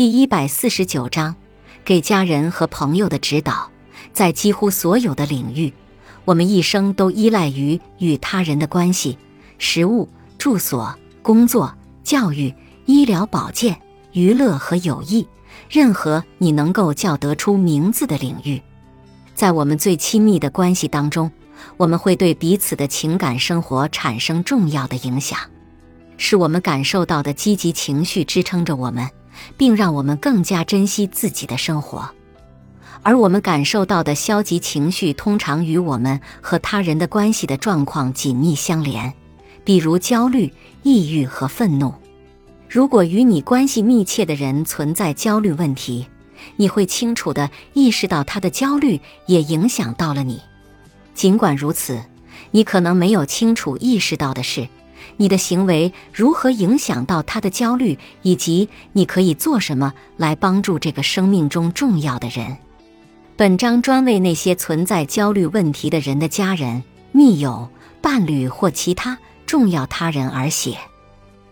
第一百四十九章，给家人和朋友的指导。在几乎所有的领域，我们一生都依赖于与他人的关系：食物、住所、工作、教育、医疗保健、娱乐和友谊。任何你能够叫得出名字的领域，在我们最亲密的关系当中，我们会对彼此的情感生活产生重要的影响。是我们感受到的积极情绪支撑着我们，并让我们更加珍惜自己的生活；而我们感受到的消极情绪通常与我们和他人的关系的状况紧密相连，比如焦虑、抑郁和愤怒。如果与你关系密切的人存在焦虑问题，你会清楚地意识到他的焦虑也影响到了你。尽管如此，你可能没有清楚意识到的是，你的行为如何影响到他的焦虑，以及你可以做什么来帮助这个生命中重要的人。本章专为那些存在焦虑问题的人的家人、密友、伴侣或其他重要他人而写。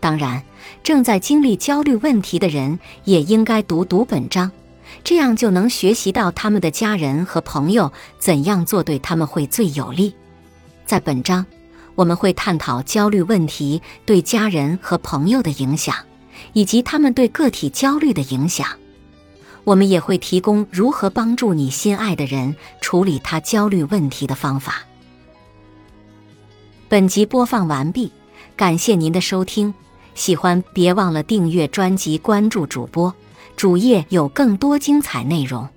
当然，正在经历焦虑问题的人也应该读读本章，这样就能学习到他们的家人和朋友怎样做对他们会最有利。在本章，我们会探讨焦虑问题对家人和朋友的影响，以及他们对个体焦虑的影响。我们也会提供如何帮助你心爱的人处理他焦虑问题的方法。本集播放完毕，感谢您的收听。喜欢别忘了订阅专辑，关注主播，主页有更多精彩内容。